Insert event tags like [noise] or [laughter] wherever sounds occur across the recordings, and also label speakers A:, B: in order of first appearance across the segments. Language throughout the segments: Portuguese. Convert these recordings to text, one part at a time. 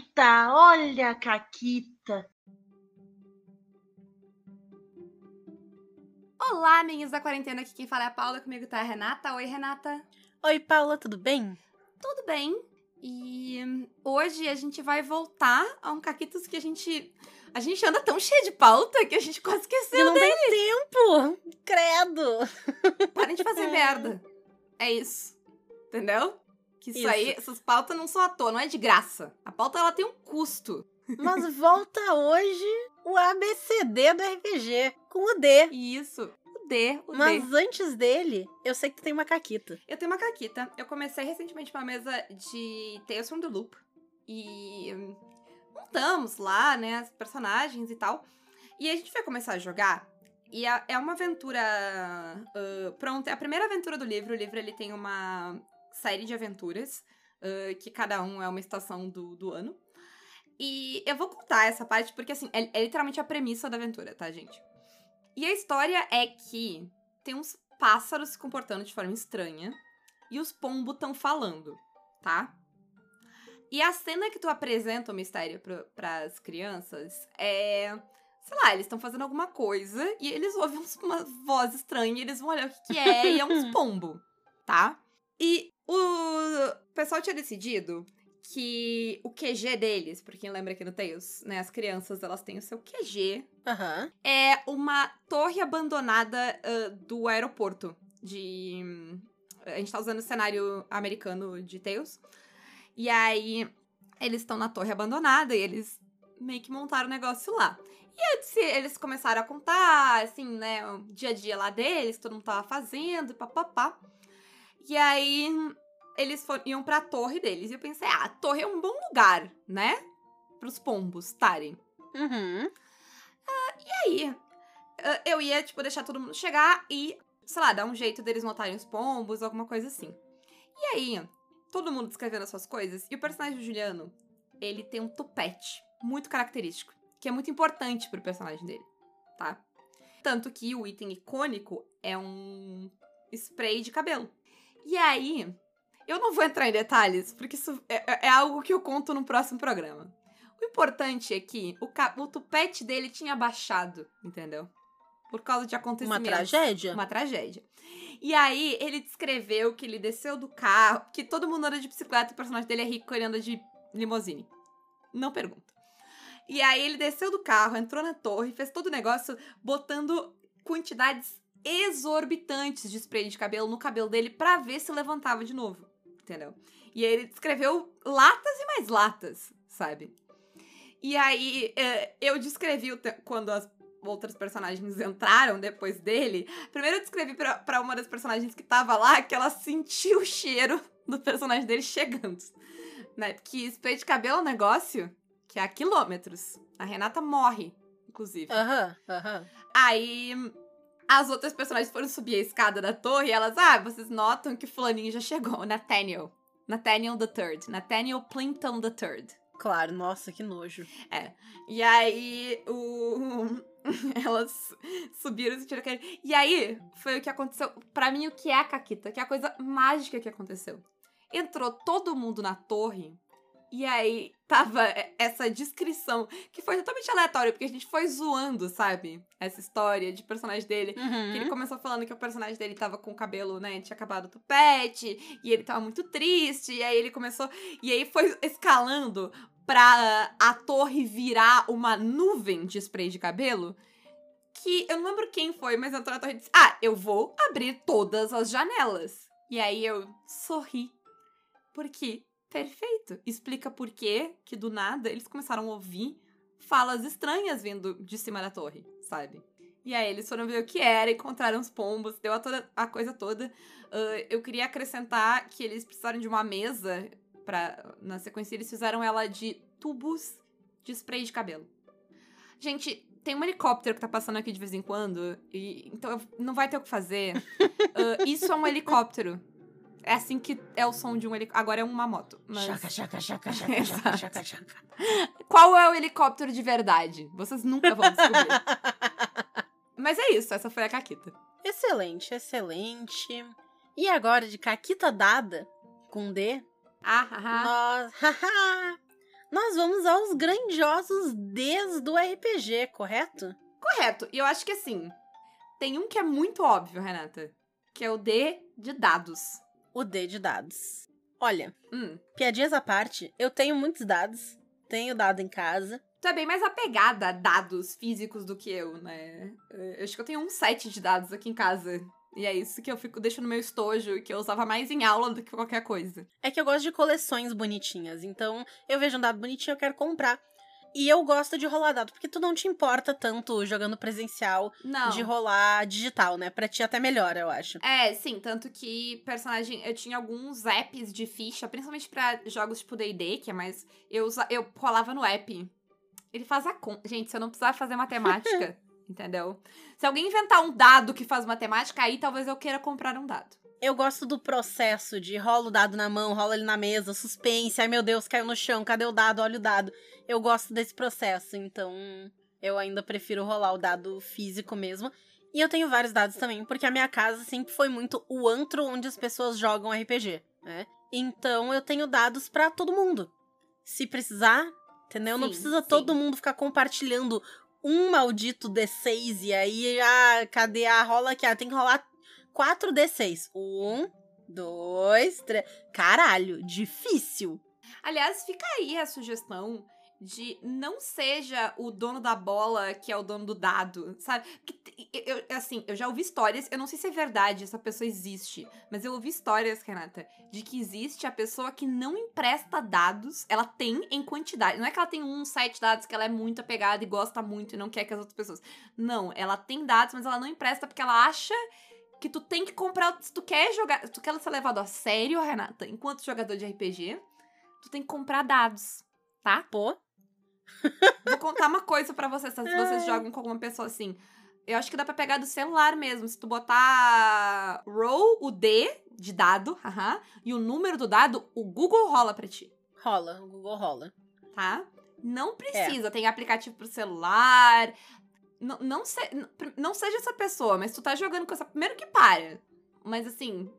A: Caquita, olha a Caquita.
B: Olá, amiguinhos da quarentena, aqui quem fala é a Paula, comigo tá a Renata. Oi, Renata.
C: Oi, Paula, tudo bem?
B: Tudo bem. E hoje a gente vai voltar a um Caquitos que a gente... A gente anda tão cheio de pauta que a gente quase esqueceu
C: não
B: dele.
C: tem tempo! Credo!
B: Parem de fazer [laughs] merda. É isso. Entendeu? Que isso,
C: Isso.
B: aí, essas pautas não são à toa, não é de graça. A pauta, ela tem um custo. [laughs]
C: Mas volta hoje o ABCD do RPG, com o D.
B: Isso, o D, o D.
C: Mas antes dele, eu sei que tu tem uma caquita.
B: Eu tenho uma caquita. Eu comecei recentemente uma mesa de Tales from the Loop. E montamos lá, né, os personagens e tal. E a gente vai começar a jogar. E é uma aventura. pronto, é a primeira aventura do livro. O livro ele tem uma série de aventuras. ah, que cada um é uma estação do, do ano. E eu vou contar essa parte porque, assim, é, é literalmente a premissa da aventura, tá, gente? E a história é que tem uns pássaros se comportando de forma estranha e os pombos estão falando, tá? E a cena que tu apresenta o mistério para as crianças é. Sei lá, eles estão fazendo alguma coisa e eles ouvem uma voz estranha e eles vão olhar o que, que é e é uns [laughs] pombo, tá? E o pessoal tinha decidido que o QG deles, por quem lembra aqui no Tales, né? As crianças elas têm o seu QG
C: Aham.
B: é uma torre abandonada ah, do aeroporto de. A gente tá usando o cenário americano de Tales. E aí, eles estão na torre abandonada e eles meio que montaram o negócio lá. E aí, se eles começaram a contar, assim, né, o dia a dia lá deles, todo mundo tava fazendo, papapá. E aí, eles for- iam pra torre deles. E eu pensei, ah, a torre é um bom lugar, né? Pros pombos estarem.
C: Uhum.
B: aí, eh, eu ia, tipo, deixar todo mundo chegar e, sei lá, dar um jeito deles notarem os pombos, alguma coisa assim. E aí, todo mundo descrevendo as suas coisas, e o personagem do Juliano, ele tem um topete muito característico, que é muito importante pro personagem dele, tá? Tanto que o item icônico é um spray de cabelo. E aí, eu não vou entrar em detalhes, porque isso é, é- é algo que eu conto no próximo programa. O importante é que o, o tupete dele tinha baixado, entendeu? Por causa de
C: Uma
B: acontecimentos.
C: tragédia?
B: Uma tragédia. E aí, ele descreveu que ele desceu do carro, que todo mundo anda de bicicleta o personagem dele é rico e ele anda de limousine. Não pergunta. E aí, ele desceu do carro, entrou na torre, fez todo o negócio, botando quantidades exorbitantes de spray de cabelo no cabelo dele pra ver se levantava de novo. Entendeu? E aí, ele descreveu latas e mais latas, sabe? E aí, eh, eu descrevi quando as outras personagens entraram depois dele. Primeiro eu descrevi pra, pra uma das personagens que tava lá que ela sentiu o cheiro do personagem dele chegando. Né? Porque spray de cabelo é um negócio que é a quilômetros. A Renata morre, inclusive.
C: Aham, aham.
B: Aí as outras personagens foram subir a escada da torre e elas, ah, vocês notam que fulaninho já chegou, [laughs] Nathaniel. Nathaniel the Third. Nathaniel Plimpton the Third.
C: Claro, nossa, que nojo.
B: E aí, o... [laughs] elas subiram e sentiram aquele... E aí, foi o que aconteceu. Pra mim, o que é a Caquita? Que é a coisa mágica que aconteceu. Entrou todo mundo na torre. E aí, tava essa descrição, que foi totalmente aleatório, porque a gente foi zoando, sabe? Essa história de personagem dele. Que ele
C: Uhum.
B: começou falando que o personagem dele tava com o cabelo, né? Tinha acabado o tupete. E ele tava muito triste. E aí ele começou. E aí foi escalando pra a torre virar uma nuvem de spray de cabelo. Que eu não lembro quem foi, mas entrou na torre e disse: Ah, eu vou abrir todas as janelas. E aí eu sorri. Porque, perfeito. Explica por quê que do nada eles começaram a ouvir falas estranhas vindo de cima da torre, sabe? E aí eles foram ver o que era, encontraram os pombos, deu a, toda, a coisa toda. Ah, eu queria acrescentar que eles precisaram de uma mesa para na sequência eles fizeram ela de tubos de spray de cabelo. Gente, tem um helicóptero que tá passando aqui de vez em quando, e então não vai ter o que fazer. [laughs] Ah, isso é um helicóptero. É assim que é o som de um helicóptero. Agora é uma moto. Mas...
C: Chaca, chaca, chaca, [laughs] chaca, chaca, chaca, chaca.
B: Qual é o helicóptero de verdade? Vocês nunca vão descobrir. [laughs] Mas é isso, essa foi a Caquita.
C: Excelente, excelente. E agora, de caquita dada, com D,
B: Ah, ah, ah.
C: nós, haha, nós vamos os grandiosos Ds do RPG, correto?
B: Correto. E eu acho que assim, tem um que é muito óbvio, Renata, que é o D de dados.
C: O D de dados. Olha,
B: Hum.
C: piadinhas à parte, eu tenho muitos dados. Tenho dado em casa.
B: Tu é bem mais apegada a dados físicos do que eu, né? Eu acho que eu tenho um set de dados aqui em casa. E é isso que eu fico deixo no meu estojo e que eu usava mais em aula do que qualquer coisa.
C: É que eu gosto de coleções bonitinhas, então eu vejo um dado bonitinho, eu quero comprar. E eu gosto de rolar dado, porque tu não te importa tanto jogando presencial
B: Não.
C: de rolar digital, né? Pra ti até melhor, eu acho.
B: É, sim, tanto que personagem. Eu tinha alguns apps de ficha, principalmente pra jogos tipo DD, que é mais. Eu, usa, eu rolava no app. Ele faz a conta. Gente, se eu não precisar fazer matemática, [laughs] entendeu? Se alguém inventar um dado que faz matemática, aí talvez eu queira comprar um dado.
C: Eu gosto do processo de rola o dado na mão, rola ele na mesa, suspense, ai meu Deus, caiu no chão, cadê o dado? Olha o dado. Eu gosto desse processo, então eu ainda prefiro rolar o dado físico mesmo. E eu tenho vários dados também, porque a minha casa sempre foi muito o antro onde as pessoas jogam RPG, né? Então eu tenho dados pra todo mundo. Se precisar, entendeu? Não
B: Sim,
C: precisa
B: sim.
C: todo mundo ficar compartilhando um maldito D6 e aí, ah, cadê a rola aqui? Ah, tem que rolar 4D6. Um, dois, três. Caralho, difícil.
B: Aliás, fica aí a sugestão de não seja o dono da bola que é o dono do dado, sabe? Eu, assim, eu já ouvi histórias, eu não sei se é verdade, essa pessoa existe, mas eu ouvi histórias, Renata, de que existe a pessoa que não empresta dados, ela tem em quantidade. Não é que ela tem um, sete dados que ela é muito apegada e gosta muito e não quer que as outras pessoas. Não, ela tem dados, mas ela não empresta porque ela acha que tu tem que comprar. Se tu quer jogar. Se tu quer ser levado a sério, Renata, enquanto jogador de RPG, tu tem que comprar dados, tá?
C: Pô,
B: Vou contar uma coisa pra vocês, se vocês [laughs] jogam com alguma pessoa assim. Eu acho que dá pra pegar do celular mesmo. Se tu botar roll, o D de dado, haha, e o número do dado, o Google rola pra ti,
C: rola, o Google rola.
B: tá? Não precisa, tem aplicativo pro celular. Não, não, se, não seja essa pessoa, mas tu tá jogando com essa. Primeiro que para. Mas assim,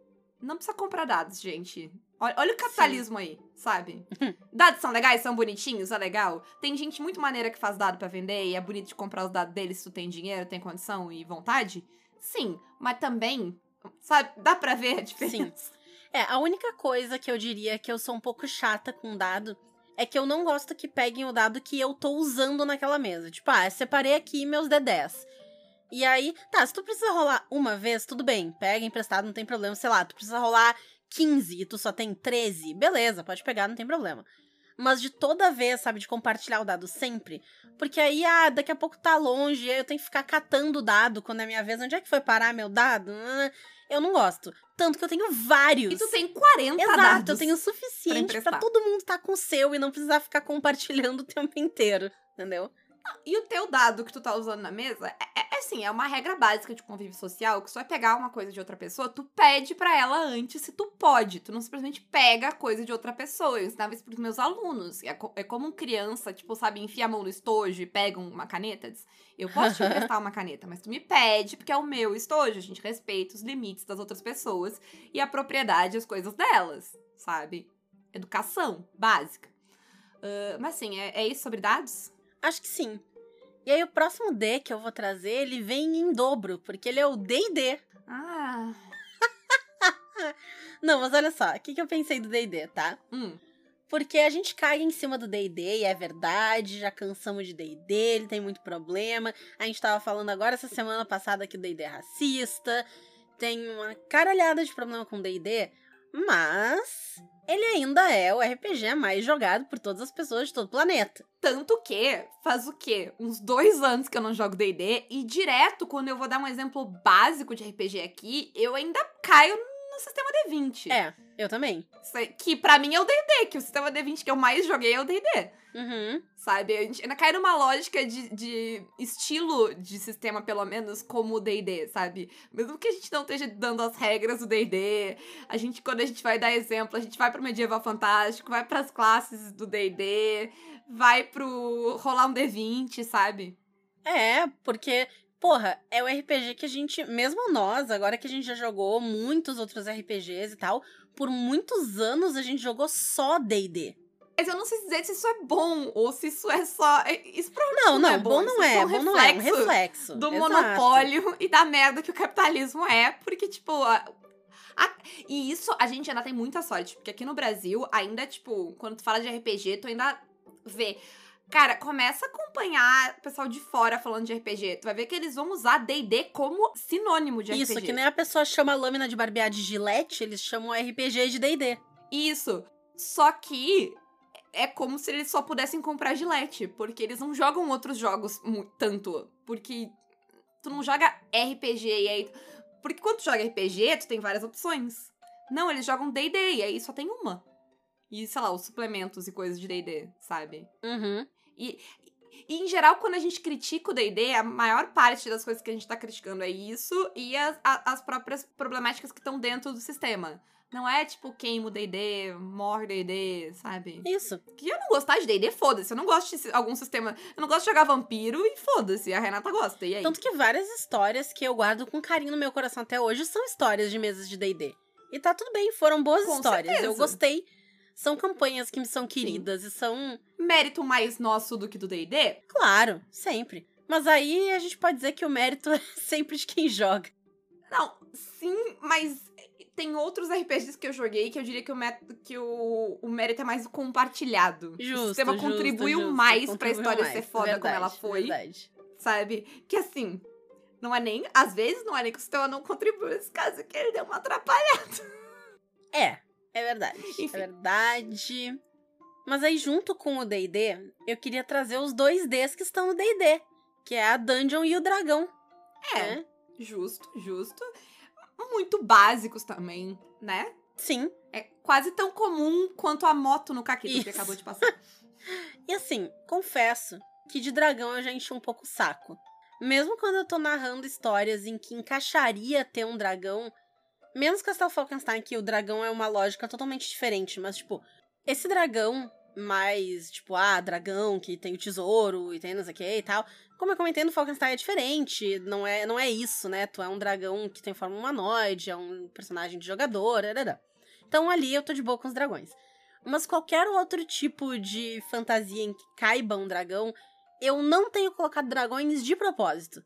B: não precisa comprar dados, gente. Olha, olha o capitalismo aí, sabe? [laughs] dados são legais, são bonitinhos, é legal. Tem gente muito maneira que faz dado pra vender e é bonito de comprar os dados deles se tu tem dinheiro, tem condição e vontade. Sim, mas também, sabe, dá pra ver a diferença.
C: É, a única coisa que eu diria que eu sou um pouco chata com dado é que eu não gosto que peguem o dado que eu tô usando naquela mesa. Tipo, ah, separei aqui meus D10. E aí, tá, se tu precisa rolar uma vez, tudo bem, pega emprestado, não tem problema, sei lá, tu precisa rolar 15 e tu só tem 13, beleza, pode pegar, não tem problema. Mas de toda vez, sabe, de compartilhar o dado sempre. Porque aí, ah, daqui a pouco tá longe, eu tenho que ficar catando o dado quando é minha vez. Onde é que foi parar meu dado? Eu não gosto. Tanto que eu tenho vários.
B: E tu tem 40
C: Exato,
B: dados.
C: eu tenho o suficiente pra todo mundo estar com o seu e não precisar ficar compartilhando o tempo inteiro, entendeu?
B: E o teu dado que tu tá usando na mesa, é, é- é assim, é uma regra básica de convívio social, que tu vai pegar uma coisa de outra pessoa, tu pede pra ela antes se tu pode. Tu não simplesmente pega a coisa de outra pessoa. Eu ensinava isso pros meus alunos. É, co- é como criança, tipo, sabe, enfia a mão no estojo e pega uma caneta. Diz, eu posso te emprestar uma caneta, mas tu me pede porque é o meu estojo. A gente respeita os limites das outras pessoas e a propriedade as coisas delas, sabe? Educação básica. Ah, mas assim, é, é isso sobre dados?
C: Acho que sim. E aí o próximo D que eu vou trazer, ele vem em dobro, porque ele é o D&D.
B: Ah. [laughs]
C: Não, mas olha só, o que, que eu pensei do D&D, tá?
B: Hum.
C: Porque a gente cai em cima do D&D e é verdade, já cansamos de D&D, ele tem muito problema. A gente tava falando agora essa semana passada que o D&D é racista, tem uma caralhada de problema com o D&D, mas ele ainda é o RPG mais jogado por todas as pessoas de todo o planeta.
B: Tanto que faz o quê? Uns dois anos que eu não jogo DD e direto, quando eu vou dar um exemplo básico de RPG aqui, eu ainda caio no sistema D20.
C: É, eu também.
B: Que pra mim é o DD, que o sistema D20 que eu mais joguei é o DD.
C: Uhum.
B: Sabe? A gente ainda cai numa lógica de, de estilo de sistema, pelo menos, como o D&D, sabe? Mesmo que a gente não esteja dando as regras do D&D, a gente, quando a gente vai dar exemplo, a gente vai pro medieval fantástico, vai pras classes do D&D, vai pro rolar um D20, sabe?
C: É, porque, porra, é o RPG que a gente, mesmo nós, agora que a gente já jogou muitos outros RPGs e tal, por muitos anos a gente jogou só D&D.
B: Mas eu não sei dizer se isso é bom ou se isso é só. Isso provavelmente
C: Não,
B: não,
C: não,
B: é
C: bom não é,
B: Isso
C: bom
B: um
C: não é, um
B: reflexo do
C: Exato.
B: monopólio e da merda que o capitalismo é, porque, tipo. a- a- e isso a gente ainda tem muita sorte, porque aqui no Brasil, ainda, tipo, quando tu fala de RPG, tu ainda vê. Cara, começa a acompanhar o pessoal de fora falando de RPG. Tu vai ver que eles vão usar DD como sinônimo de
C: Isso,
B: RPG.
C: que nem a pessoa chama a lâmina de barbear de gilete, eles chamam RPG de D&D.
B: Isso. Só que é como se eles só pudessem comprar Gillette, porque eles não jogam outros jogos tanto. Porque tu não joga RPG e aí. Porque quando tu joga RPG, tu tem várias opções. Não, eles jogam DD e aí só tem uma. E, sei lá, os suplementos e coisas de DD, sabe?
C: Uhum.
B: E, em geral, quando a gente critica o D&D, a maior parte das coisas que a gente tá criticando é isso e as, a- as próprias problemáticas que estão dentro do sistema. Não é, tipo, queima o D&D, morre o D&D, sabe?
C: Isso.
B: Que eu não gostar de D&D, foda-se. Eu não gosto de algum sistema... Eu não gosto de jogar vampiro e foda-se. A Renata gosta, e aí?
C: Tanto que várias histórias que eu guardo com carinho no meu coração até hoje são histórias de mesas de D&D. E tá tudo bem, foram boas
B: Com
C: histórias. Eu
B: certeza.
C: gostei. São campanhas que me são queridas e são,
B: Mérito mais nosso do que do D&D?
C: claro, sempre. Mas aí a gente pode dizer que o mérito [laughs] é sempre de quem joga.
B: Não, sim, mas tem outros RPGs que eu joguei que eu diria que o, método, que o, o mérito é mais compartilhado.
C: Justo,
B: o sistema
C: justo,
B: contribuiu
C: justo,
B: mais pra
C: contribuiu
B: história
C: mais.
B: ser foda como ela
C: Verdade,
B: foi,
C: Verdade.
B: sabe? Que assim, não é nem. Às vezes não é nem que o sistema não contribuiu nesse caso, que ele deu uma atrapalhada.
C: É, é verdade.
B: Enfim.
C: É verdade. Mas aí, junto com o D&D, eu queria trazer os dois Ds que estão no D&D. Que é a Dungeon e o Dragão.
B: É,
C: né?
B: justo, justo. Muito básicos também, né?
C: Sim.
B: É quase tão comum quanto a moto no Caquito que
C: Isso.
B: acabou de passar. [laughs]
C: E assim, confesso que de dragão eu já enchi um pouco o saco. Mesmo quando eu tô narrando histórias em que encaixaria ter um dragão, menos Castle Falkenstein, que o dragão é uma lógica totalmente diferente, mas tipo, esse dragão mais, tipo, ah, dragão que tem o tesouro e tem não sei o que e tal. Como eu comentei no Falkenstein é diferente, não é, não é isso, né? Tu é um dragão que tem forma humanoide, é um personagem de jogador, etc. Então ali eu tô de boa com os dragões. Mas qualquer outro tipo de fantasia em que caiba um dragão, eu não tenho colocado dragões de propósito.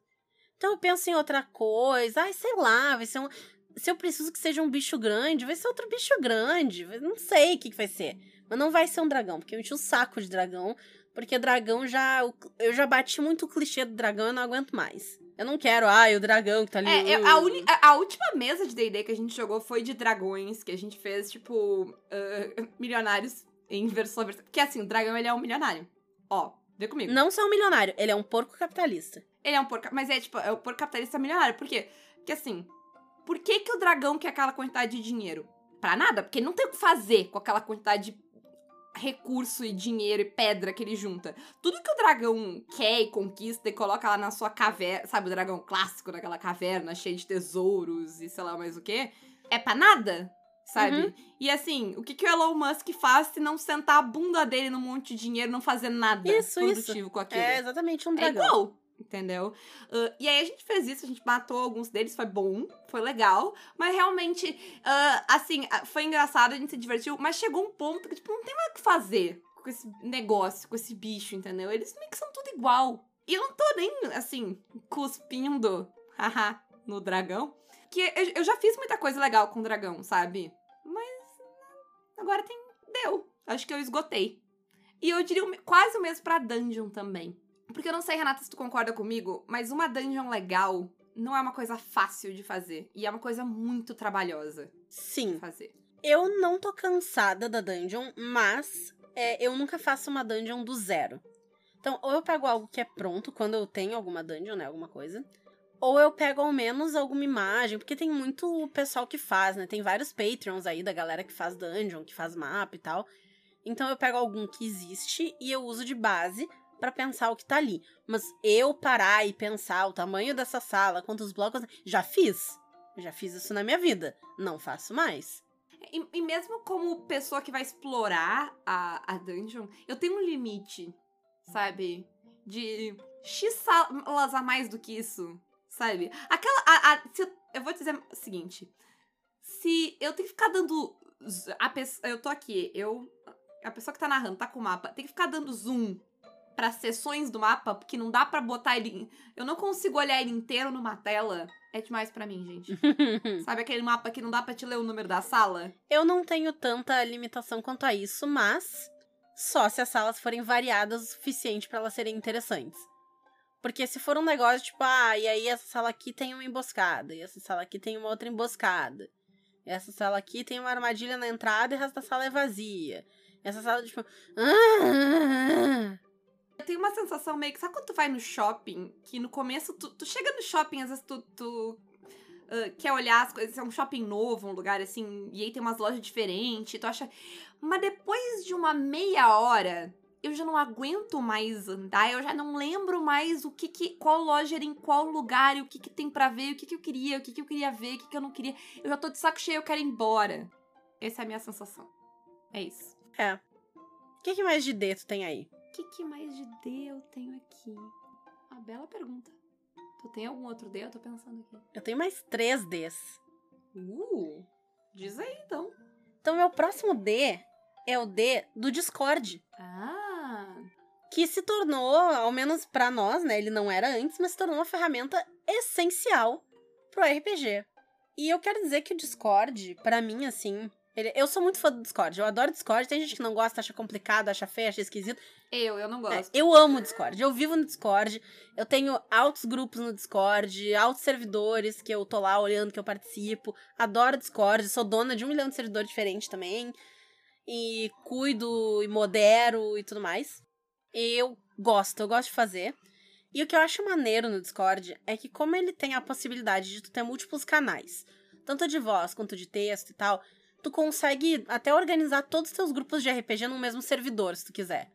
C: Então eu penso em outra coisa, ai, sei lá, vai ser um. Se eu preciso que seja um bicho grande, vai ser outro bicho grande. Não sei o que, que vai ser. Mas não vai ser um dragão, porque eu enchi o saco de dragão. Porque dragão já. Eu já bati muito o clichê do dragão eu não aguento mais. Eu não quero, ai, o dragão que tá ali.
B: É, é, a, uni- a- a última mesa de D&D que a gente jogou foi de dragões, que a gente fez, tipo, ah, [laughs] milionários em versão... Porque, assim, o dragão, ele é um milionário. Ó, vê comigo.
C: Não só um milionário, ele é um porco capitalista.
B: Ele é um porco... Mas é, tipo, é o porco capitalista milionário. Por quê? Porque, assim, por que que o dragão quer aquela quantidade de dinheiro? Pra nada, porque ele não tem o que fazer com aquela quantidade de recurso e dinheiro e pedra que ele junta. Tudo que o dragão quer e conquista e coloca lá na sua caverna, sabe, o dragão clássico naquela caverna cheia de tesouros e sei lá mais o que, é pra nada, sabe?
C: Uhum.
B: E assim, o que, que o Elon Musk faz se não sentar a bunda dele num monte de dinheiro e não fazer nada
C: Isso,
B: produtivo
C: isso.
B: com aquilo?
C: É exatamente um
B: É
C: dragão.
B: igual, entendeu? Ah, e aí a gente fez isso, a gente matou alguns deles, foi bom, foi legal. Mas realmente, ah, assim, foi engraçado, a gente se divertiu, mas chegou um ponto que, tipo, não tem mais o que fazer com esse negócio, com esse bicho, entendeu? Eles meio que são tudo igual. E eu não tô nem, assim, cuspindo, [laughs] haha, no dragão. Que eu, eu já fiz muita coisa legal com o dragão, sabe? Mas agora tem. Deu. Acho que eu esgotei. E eu diria quase o mesmo pra dungeon também. Porque eu não sei, Renata, se tu concorda comigo, mas uma dungeon legal não é uma coisa fácil de fazer. E é uma coisa muito trabalhosa de
C: Sim.
B: fazer.
C: Eu não tô cansada da dungeon, mas é, eu nunca faço uma dungeon do zero. Então, ou eu pego algo que é pronto, quando eu tenho alguma dungeon, né? Alguma coisa. Ou eu pego ao menos alguma imagem, porque tem muito pessoal que faz, né? Tem vários Patreons aí da galera que faz dungeon, que faz mapa e tal. Então eu pego algum que existe e eu uso de base pra pensar o que tá ali. Mas eu parar e pensar o tamanho dessa sala, quantos blocos. Já fiz. Já fiz isso na minha vida. Não faço mais.
B: E, e mesmo como pessoa que vai explorar a, a dungeon, eu tenho um limite, sabe? De X salas a mais do que isso, sabe? Aquela. a- a- eu, eu vou dizer o seguinte: se eu tenho que ficar dando. A pessoa, eu tô aqui, eu. a pessoa que tá narrando, tá com o mapa, tem que ficar dando zoom para seções do mapa, porque não dá para botar ele. Eu não consigo olhar ele inteiro numa tela. É demais para mim, gente. [laughs] Sabe aquele mapa que não dá para te ler o número da sala?
C: Eu não tenho tanta limitação quanto a isso, mas só se as salas forem variadas o suficiente para elas serem interessantes. Porque se for um negócio tipo, ah, e aí essa sala aqui tem uma emboscada, e essa sala aqui tem uma outra emboscada. Essa sala aqui tem uma armadilha na entrada e o resto da sala é vazia. Essa sala, tipo. [laughs] Ah,
B: eu tenho uma sensação meio que. Sabe quando tu vai no shopping? Que no começo tu, tu chega no shopping, às vezes tu. tu uh, quer olhar as coisas, é um shopping novo, um lugar assim, e aí tem umas lojas diferentes, tu acha. Mas depois de uma meia hora, eu já não aguento mais andar, eu já não lembro mais o que, que qual loja era em qual lugar, e o que que tem para ver, o que que eu queria, o que que eu queria ver, o que que eu não queria. Eu já tô de saco cheio, eu quero ir embora. Essa é a minha sensação. É isso.
C: É. O que, que mais de D tu tem aí?
B: Que, que mais de D eu tenho aqui? Uma bela pergunta. Tu tem algum outro D? Eu tô pensando aqui.
C: Eu tenho mais três Ds.
B: Uh! Diz aí, então.
C: Então, meu próximo D é o D do Discord.
B: Ah!
C: Que se tornou, ao menos para nós, né? Ele não era antes, mas se tornou uma ferramenta essencial pro RPG. E eu quero dizer que o Discord, para mim, assim, ele, eu sou muito fã do Discord. Eu adoro Discord. Tem gente que não gosta, acha complicado, acha feio, acha esquisito.
B: Eu, eu não gosto.
C: É, eu amo o Discord. Eu vivo no Discord. Eu tenho altos grupos no Discord, altos servidores que eu tô lá olhando, que eu participo. Adoro Discord. Sou dona de um milhão de servidores diferentes também. E cuido e modero e tudo mais. Eu gosto, eu gosto de fazer. E o que eu acho maneiro no Discord é que, como ele tem a possibilidade de tu ter múltiplos canais, tanto de voz quanto de texto e tal, tu consegue até organizar todos os teus grupos de RPG no mesmo servidor, se tu quiser.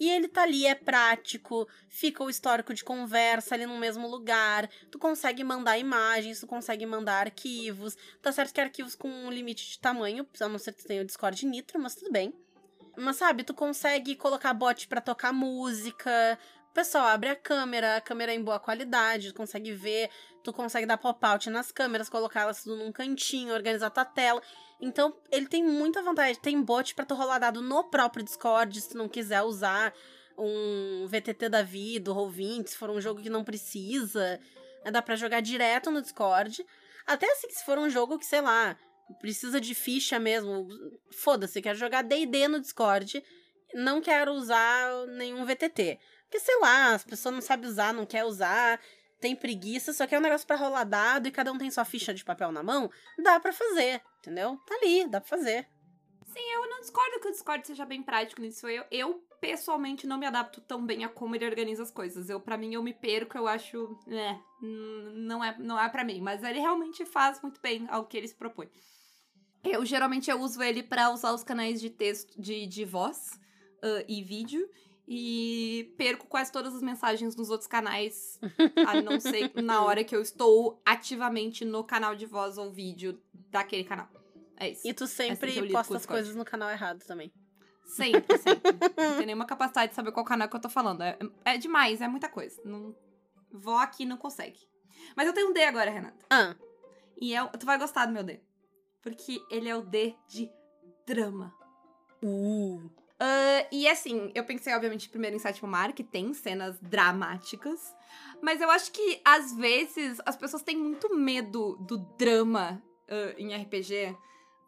C: E ele tá ali, é prático, fica o histórico de conversa ali no mesmo lugar, tu consegue mandar imagens, tu consegue mandar arquivos. Tá certo que arquivos com um limite de tamanho, a não ser que tu tenha o Discord Nitro, mas tudo bem. Mas sabe, tu consegue colocar bot para tocar música, pessoal abre a câmera, a câmera é em boa qualidade, tu consegue ver, tu consegue dar pop-out nas câmeras, colocar elas tudo num cantinho, organizar tua tela. Então, ele tem muita vantagem. Tem bot para tu rolar dado no próprio Discord, se tu não quiser usar um VTT da vida, ou Roll20, se for um jogo que não precisa. Né, dá para jogar direto no Discord. Até assim, se for um jogo que, sei lá, precisa de ficha mesmo. Foda-se, quero jogar DD no Discord. Não quero usar nenhum VTT. Porque, sei lá, as pessoas não sabem usar, não quer usar tem preguiça, só que é um negócio para rolar dado e cada um tem sua ficha de papel na mão, dá para fazer, entendeu? Tá ali, dá pra fazer.
B: Sim, eu não discordo que o Discord seja bem prático nisso. Eu, eu pessoalmente não me adapto tão bem a como ele organiza as coisas. Eu, para mim, eu me perco, eu acho, é, não é, não é para mim, mas ele realmente faz muito bem ao que ele se propõe. Eu geralmente eu uso ele para usar os canais de texto, de, de voz uh, e vídeo e perco quase todas as mensagens nos outros canais, a [laughs] não ser na hora que eu estou ativamente no canal de voz ou vídeo daquele canal. É isso.
C: E tu sempre é posta as coisas no canal errado também.
B: Sempre, sempre. [laughs] não tenho nenhuma capacidade de saber qual canal que eu tô falando. É, é demais, é muita coisa. Não, vó aqui não consegue. Mas eu tenho um D agora, Renata.
C: Ah.
B: E é, tu vai gostar do meu D. Porque ele é o D de drama.
C: Uh.
B: Uh, e assim, eu pensei, obviamente, primeiro em Sétimo Mar, que tem cenas dramáticas. Mas eu acho que, às vezes, as pessoas têm muito medo do drama uh, em RPG.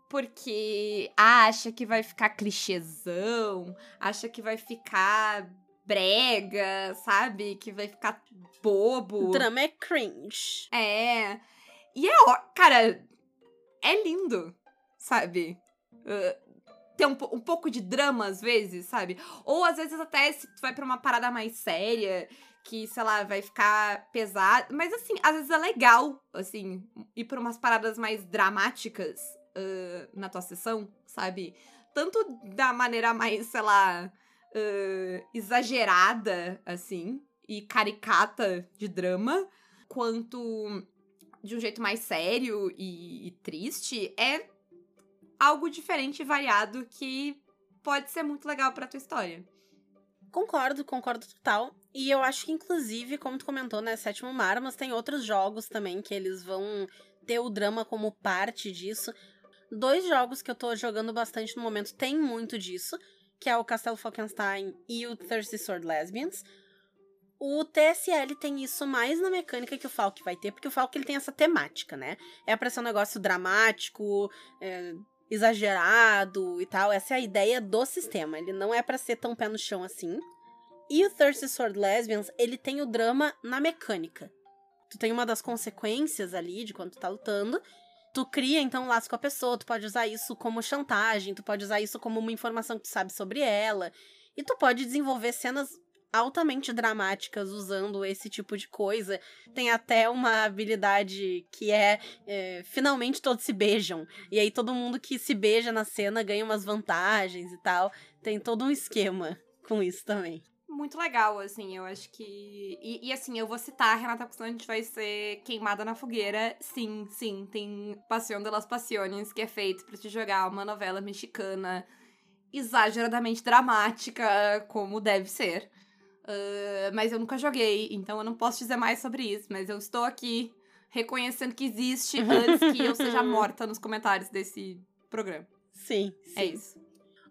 B: Porque acha que vai ficar clichêzão, acha que vai ficar brega, sabe? Que vai ficar bobo.
C: O drama é cringe.
B: É. E é, ó, cara, é lindo, sabe? Uh, ter um, um pouco de drama às vezes, sabe? Ou às vezes até se tu vai pra uma parada mais séria, que, sei lá, vai ficar pesado. Mas assim, às vezes é legal, assim, ir pra umas paradas mais dramáticas uh, na tua sessão, sabe? Tanto da maneira mais, sei lá, uh, exagerada, assim, e caricata de drama, quanto de um jeito mais sério e, e triste, é algo diferente e variado que pode ser muito legal pra tua história.
C: Concordo, concordo total. E eu acho que, inclusive, como tu comentou, né, Sétimo Mar, mas tem outros jogos também que eles vão ter o drama como parte disso. Dois jogos que eu tô jogando bastante no momento tem muito disso, que é o Castelo Falkenstein e o Thirsty Sword Lesbians. O TSL tem isso mais na mecânica que o Falk vai ter, porque o Falk ele tem essa temática, né? É pra ser um negócio dramático, é, exagerado e tal. Essa é a ideia do sistema. Ele não é para ser tão pé no chão assim. E o Thirsty Sword Lesbians, ele tem o drama na mecânica. Tu tem uma das consequências ali de quando tu tá lutando. Tu cria, então, laço com a pessoa. Tu pode usar isso como chantagem. Tu pode usar isso como uma informação que tu sabe sobre ela. E tu pode desenvolver cenas altamente dramáticas usando esse tipo de coisa. Tem até uma habilidade que é, é, finalmente todos se beijam. E aí todo mundo que se beija na cena ganha umas vantagens e tal. Tem todo um esquema com isso também.
B: Muito legal, assim, eu acho que. E, e assim, eu vou citar, Renata Costante vai ser queimada na fogueira. Sim, sim, tem Passion de las Passiones, que é feito para te jogar uma novela mexicana exageradamente dramática, como deve ser. Uh, mas eu nunca joguei, então eu não posso dizer mais sobre isso. Mas eu estou aqui reconhecendo que existe [laughs] antes que eu seja morta nos comentários desse programa.
C: Sim,
B: sim. É isso.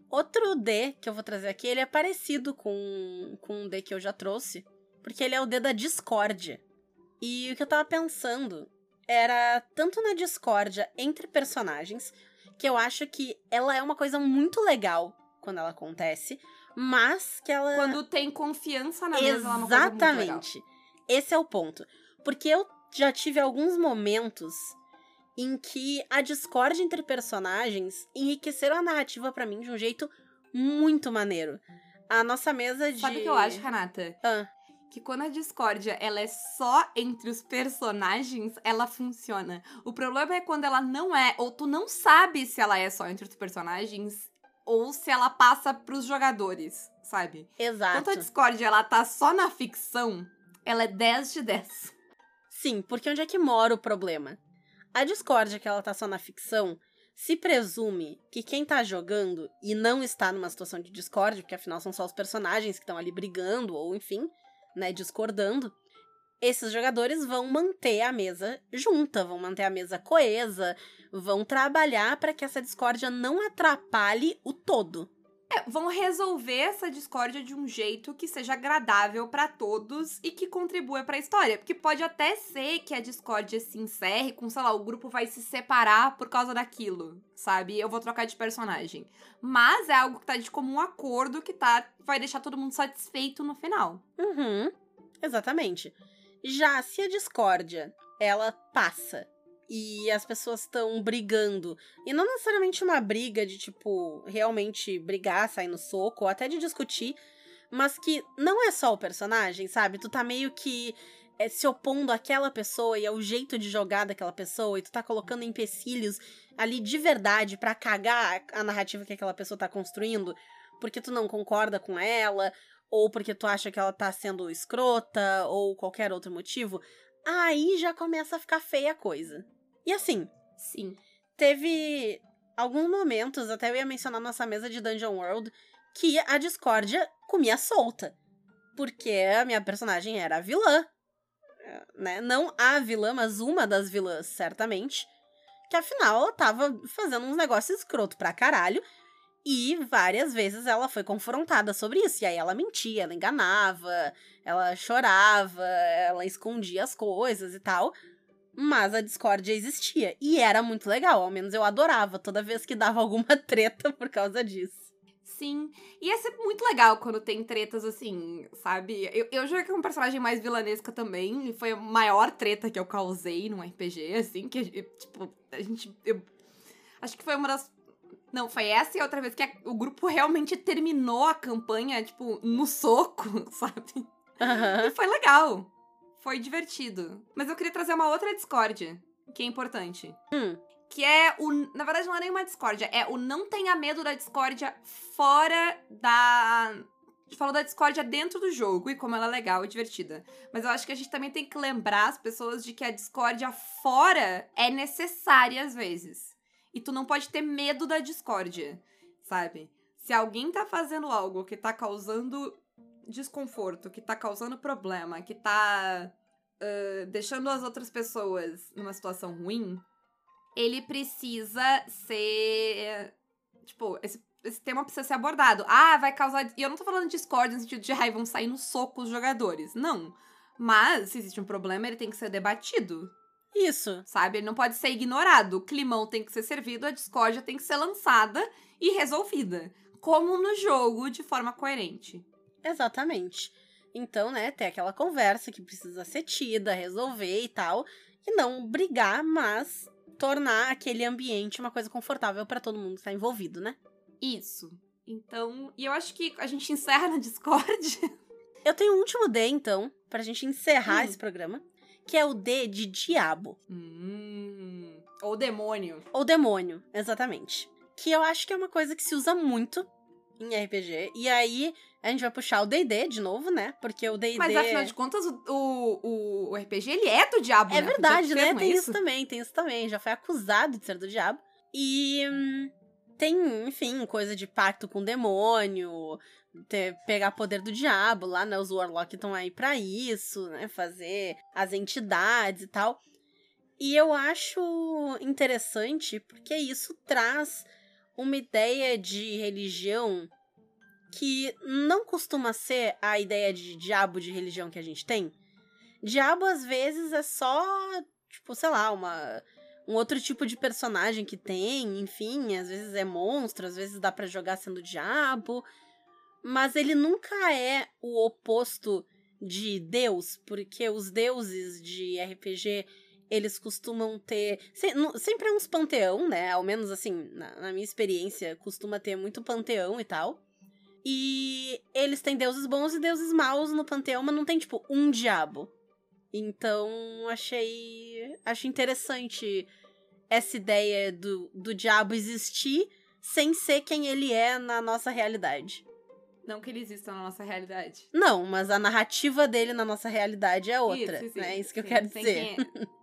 C: Outro D que eu vou trazer aqui, ele é parecido com, com um D que eu já trouxe, porque ele é o D da discórdia. E o que eu tava pensando era tanto na discórdia entre personagens, que eu acho que ela é uma coisa muito legal quando ela acontece, mas que ela.
B: Quando tem confiança na mesa, ela é uma
C: coisa Exatamente. Esse é o ponto. Porque eu já tive alguns momentos em que a discórdia entre personagens enriqueceram a narrativa para mim de um jeito muito maneiro. A nossa mesa de.
B: Sabe o que eu acho, Renata?
C: Ah.
B: Que quando a discórdia ela é só entre os personagens, ela funciona. O problema é quando ela não é, ou tu não sabe se ela é só entre os personagens, ou se ela passa pros jogadores, sabe?
C: Exato.
B: Quando a discórdia ela tá só na ficção, ela é 10 de 10.
C: Sim, porque onde é que mora o problema? A discórdia que ela tá só na ficção se presume que quem tá jogando e não está numa situação de discórdia, porque afinal são só os personagens que estão ali brigando ou enfim, né, discordando, esses jogadores vão manter a mesa junta, vão manter a mesa coesa, vão trabalhar para que essa discórdia não atrapalhe o todo.
B: É, vão resolver essa discórdia de um jeito que seja agradável para todos e que contribua para a história. Porque pode até ser que a discórdia se encerre com, sei lá, o grupo vai se separar por causa daquilo, sabe? Eu vou trocar de personagem. Mas é algo que tá de comum acordo que tá vai deixar todo mundo satisfeito no final.
C: Uhum. Exatamente. Já se a discórdia ela passa e as pessoas estão brigando. E não necessariamente uma briga de, tipo, realmente brigar, sair no soco, ou até de discutir, mas que não é só o personagem, sabe? Tu tá meio que é, se opondo àquela pessoa e ao jeito de jogar daquela pessoa, e tu tá colocando empecilhos ali de verdade para cagar a narrativa que aquela pessoa tá construindo, porque tu não concorda com ela, ou porque tu acha que ela tá sendo escrota, ou qualquer outro motivo, aí já começa a ficar feia a coisa. E assim,
B: sim,
C: teve alguns momentos, até eu ia mencionar nossa mesa de Dungeon World, que a discórdia comia solta. Porque a minha personagem era a vilã. Né? Não a vilã, mas uma das vilãs, certamente. Que afinal ela tava fazendo uns negócios escroto pra caralho. E várias vezes ela foi confrontada sobre isso. E aí ela mentia, ela enganava, ela chorava, ela escondia as coisas e tal. Mas a discórdia existia. E era muito legal. Ao menos eu adorava toda vez que dava alguma [laughs] treta por causa disso.
B: Sim. E é sempre muito legal quando tem tretas assim, sabe? Eu, eu joguei com um personagem mais vilanesca também. E foi a maior treta que eu causei num RPG, assim. Que, tipo, a gente. Eu, acho que foi uma das. Não, foi essa e outra vez que a, o grupo realmente terminou a campanha, tipo, no soco, [laughs] sabe?
C: Uhum.
B: E foi legal foi divertido. Mas eu queria trazer uma outra discórdia, que é importante.
C: Hum.
B: Que é o. Na verdade, não é nenhuma discórdia, é o não tenha medo da discórdia fora da. A gente falou da discórdia dentro do jogo e como ela é legal e divertida. Mas eu acho que a gente também tem que lembrar as pessoas de que a discórdia fora é necessária às vezes. E tu não pode ter medo da discórdia, sabe? Se alguém tá fazendo algo que tá causando desconforto, que tá causando problema, que tá uh, deixando as outras pessoas numa situação ruim, ele precisa ser. Tipo, esse, esse tema precisa ser abordado. Ah, vai causar. E eu não tô falando de discórdia no sentido de, ai, vão sair no soco os jogadores. Não. Mas, se existe um problema, ele tem que ser debatido.
C: Isso.
B: Sabe? Ele não pode ser ignorado. O climão tem que ser servido, a discórdia tem que ser lançada e resolvida. Como no jogo, de forma coerente.
C: Exatamente. Então, né, ter aquela conversa que precisa ser tida, resolver e tal. E não brigar, mas tornar aquele ambiente uma coisa confortável para todo mundo que tá envolvido, né?
B: Isso. Então, e eu acho que a gente encerra na Discord.
C: Eu tenho um último D, então, pra gente encerrar
B: Hum.
C: esse programa, que é o D de diabo.
B: Hum. Ou demônio.
C: Ou demônio, exatamente. Que eu acho que é uma coisa que se usa muito em RPG. E aí, a gente vai puxar o D&D de novo, né? Porque o D&D...
B: Mas afinal de contas, o, o, o RPG, ele é do diabo,
C: É
B: né?
C: verdade,
B: Porque
C: né? Tem isso também, tem isso também. Já foi acusado de ser do diabo. E hum, tem, enfim, coisa de pacto com o demônio, ter- pegar poder do diabo lá, né? Os Warlock estão aí pra isso, né? Fazer as entidades e tal. E eu acho interessante porque isso traz uma ideia de religião que não costuma ser a ideia de diabo de religião que a gente tem. Diabo, às vezes, é só, tipo, sei lá, uma, um outro tipo de personagem que tem, enfim, às vezes é monstro, às vezes dá pra jogar sendo diabo, mas ele nunca é o oposto de Deus, porque os deuses de RPG, eles costumam ter, sempre é uns panteão, né, ao menos assim, na, na minha experiência, costuma ter muito panteão e tal, e eles têm deuses bons e deuses maus no panteão, mas não tem, tipo, um diabo. Então, achei. Acho interessante essa ideia do, do diabo existir sem ser quem ele é na nossa realidade.
B: Não que ele exista na nossa realidade.
C: Não, mas a narrativa dele na nossa realidade é outra.
B: Isso, sim,
C: né? Isso que eu
B: sim,
C: quero
B: sem
C: dizer. [laughs]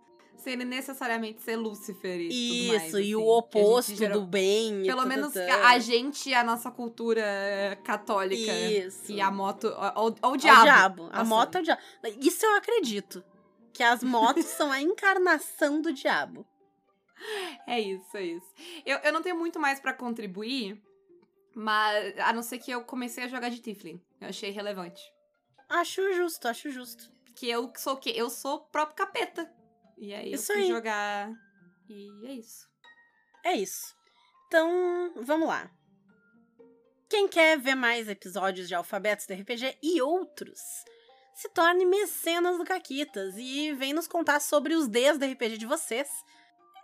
B: Sem ele necessariamente ser Lúcifer e tudo mais.
C: Isso, e
B: assim,
C: o
B: a
C: oposto
B: geral-
C: do bem.
B: Pelo menos
C: tanto.
B: a gente e a nossa cultura católica.
C: Isso.
B: E a moto. Ou, ou o diabo.
C: diabo. A
B: assim.
C: moto é o diabo. Isso eu acredito. Que as motos [laughs] são a encarnação do diabo.
B: É isso, é isso. Eu, eu não tenho muito mais pra contribuir, mas a não ser que eu comecei a jogar de Tiflin. Eu achei relevante.
C: Acho justo, acho justo.
B: Que eu sou o quê? Eu sou o próprio capeta. E aí
C: Isso
B: eu fui
C: aí.
B: jogar. E é isso.
C: É isso. Então, vamos lá. Quem quer ver mais episódios de Alfabetos do RPG e outros, se torne mecenas do Caquitas e vem nos contar sobre os Ds do RPG de vocês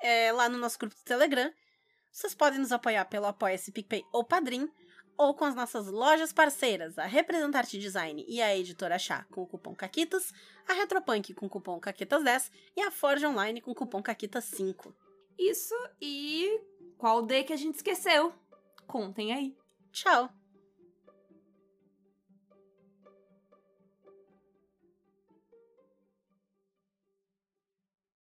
C: é, lá no nosso grupo do Telegram. Vocês podem nos apoiar pelo Apoia-se PicPay ou Padrim, ou com as nossas lojas parceiras, a Representarte Design e a Editora Chá com o cupom CAQUITAS, a Retropunk com o cupom CAQUITAS10 e a Forge Online com o cupom CAQUITAS5.
B: Isso e. Qual D que a gente esqueceu? Contem aí.
C: Tchau!